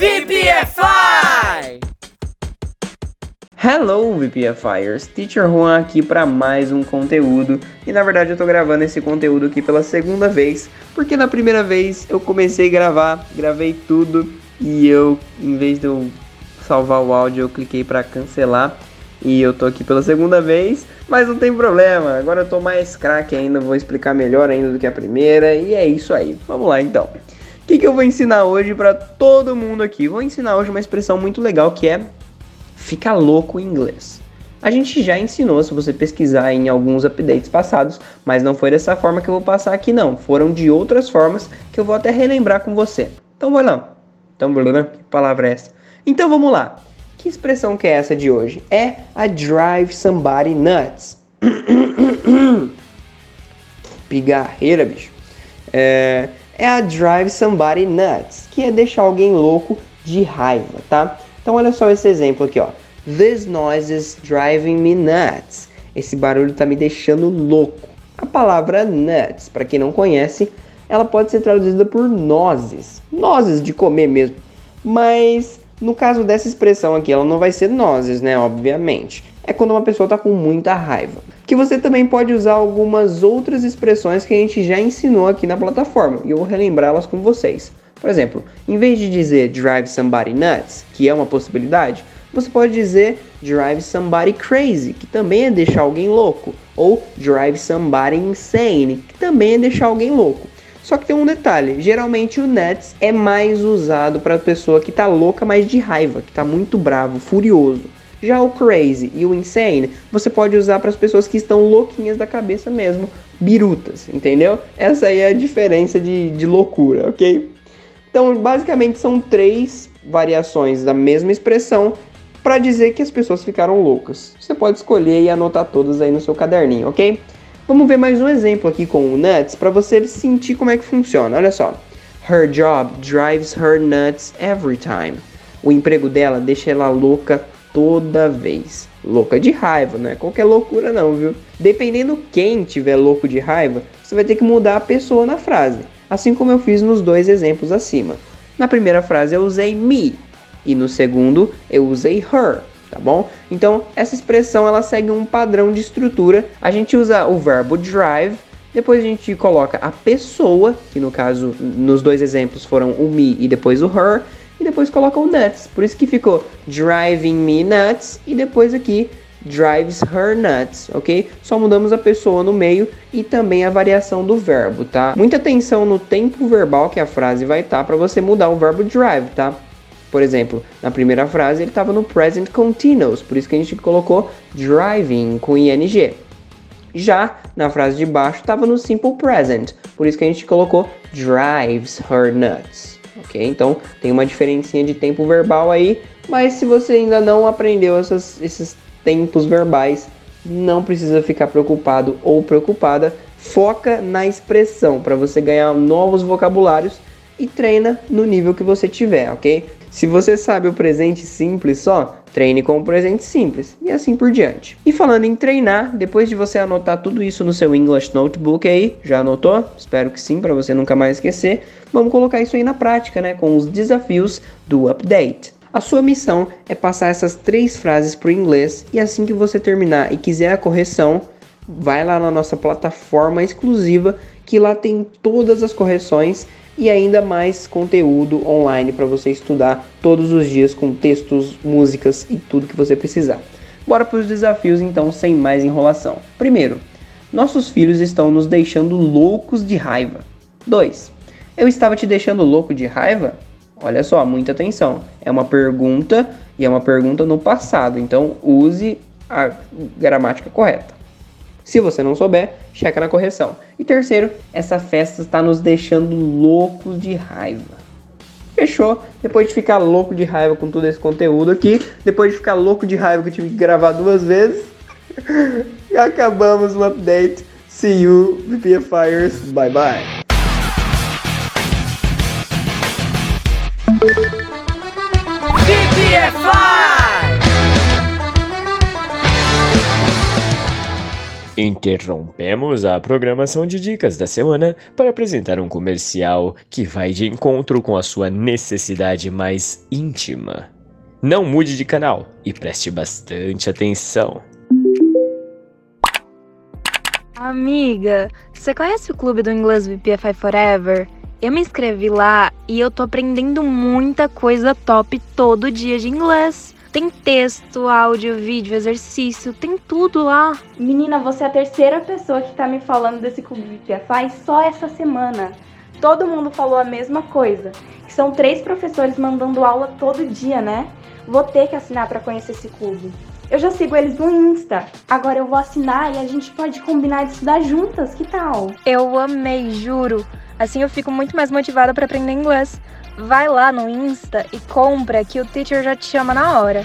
VPFI! Hello VPFires, Teacher Juan aqui para mais um conteúdo e na verdade eu tô gravando esse conteúdo aqui pela segunda vez porque na primeira vez eu comecei a gravar, gravei tudo e eu, em vez de eu salvar o áudio, eu cliquei para cancelar e eu tô aqui pela segunda vez, mas não tem problema, agora eu tô mais craque ainda, vou explicar melhor ainda do que a primeira e é isso aí, vamos lá então. Que, que eu vou ensinar hoje para todo mundo aqui? Vou ensinar hoje uma expressão muito legal que é fica louco em inglês. A gente já ensinou, se você pesquisar em alguns updates passados, mas não foi dessa forma que eu vou passar aqui não. Foram de outras formas que eu vou até relembrar com você. Então vai lá. Então, que palavra é essa? Então vamos lá. Que expressão que é essa de hoje? É a drive somebody nuts. Pigarreira, bicho. É, é a drive somebody nuts, que é deixar alguém louco de raiva, tá? Então olha só esse exemplo aqui, ó. This noise is driving me nuts. Esse barulho está me deixando louco. A palavra nuts, para quem não conhece, ela pode ser traduzida por nozes. Nozes de comer mesmo. Mas no caso dessa expressão aqui, ela não vai ser nozes, né? Obviamente. É quando uma pessoa está com muita raiva. Que você também pode usar algumas outras expressões que a gente já ensinou aqui na plataforma. E eu vou relembrá-las com vocês. Por exemplo, em vez de dizer drive somebody nuts, que é uma possibilidade, você pode dizer drive somebody crazy, que também é deixar alguém louco, ou drive somebody insane, que também é deixar alguém louco. Só que tem um detalhe, geralmente o nuts é mais usado para a pessoa que está louca, mas de raiva, que está muito bravo, furioso. Já o crazy e o insane, você pode usar para as pessoas que estão louquinhas da cabeça mesmo, birutas, entendeu? Essa aí é a diferença de, de loucura, ok? Então, basicamente, são três variações da mesma expressão para dizer que as pessoas ficaram loucas. Você pode escolher e anotar todas aí no seu caderninho, ok? Vamos ver mais um exemplo aqui com o nuts para você sentir como é que funciona. Olha só. Her job drives her nuts every time. O emprego dela deixa ela louca toda vez. Louca de raiva, não é qualquer loucura não, viu? Dependendo quem tiver louco de raiva, você vai ter que mudar a pessoa na frase assim como eu fiz nos dois exemplos acima. Na primeira frase eu usei me e no segundo eu usei her, tá bom? Então essa expressão ela segue um padrão de estrutura. A gente usa o verbo drive, depois a gente coloca a pessoa, que no caso nos dois exemplos foram o me e depois o her, e depois coloca o nuts. Por isso que ficou driving me nuts e depois aqui drives her nuts, ok? Só mudamos a pessoa no meio e também a variação do verbo, tá? Muita atenção no tempo verbal que a frase vai estar tá, para você mudar o verbo drive, tá? Por exemplo, na primeira frase ele estava no present continuous, por isso que a gente colocou driving com ing. Já na frase de baixo estava no simple present, por isso que a gente colocou drives her nuts. Ok? Então tem uma diferencinha de tempo verbal aí, mas se você ainda não aprendeu essas, esses tempos verbais, não precisa ficar preocupado ou preocupada. Foca na expressão para você ganhar novos vocabulários e treina no nível que você tiver, ok? Se você sabe o presente simples só, treine com o presente simples e assim por diante. E falando em treinar, depois de você anotar tudo isso no seu English Notebook aí, já anotou? Espero que sim, para você nunca mais esquecer. Vamos colocar isso aí na prática, né, com os desafios do update. A sua missão é passar essas três frases para o inglês e assim que você terminar e quiser a correção, vai lá na nossa plataforma exclusiva que lá tem todas as correções e ainda mais conteúdo online para você estudar todos os dias com textos, músicas e tudo que você precisar. Bora para os desafios então, sem mais enrolação. Primeiro, nossos filhos estão nos deixando loucos de raiva. 2. Eu estava te deixando louco de raiva? Olha só, muita atenção. É uma pergunta e é uma pergunta no passado, então use a gramática correta. Se você não souber, checa na correção. E terceiro, essa festa está nos deixando loucos de raiva. Fechou? Depois de ficar louco de raiva com todo esse conteúdo aqui, depois de ficar louco de raiva que eu tive que gravar duas vezes, acabamos o update. See you, VPFires. Bye bye. Interrompemos a programação de dicas da semana para apresentar um comercial que vai de encontro com a sua necessidade mais íntima. Não mude de canal e preste bastante atenção. Amiga, você conhece o clube do inglês VPFI Forever? Eu me inscrevi lá e eu tô aprendendo muita coisa top todo dia de inglês. Tem texto, áudio, vídeo, exercício, tem tudo lá. Menina, você é a terceira pessoa que tá me falando desse clube VPFI só essa semana. Todo mundo falou a mesma coisa. Que são três professores mandando aula todo dia, né? Vou ter que assinar para conhecer esse clube. Eu já sigo eles no Insta. Agora eu vou assinar e a gente pode combinar de estudar juntas, que tal? Eu amei, juro. Assim eu fico muito mais motivada para aprender inglês. Vai lá no Insta e compra que o teacher já te chama na hora.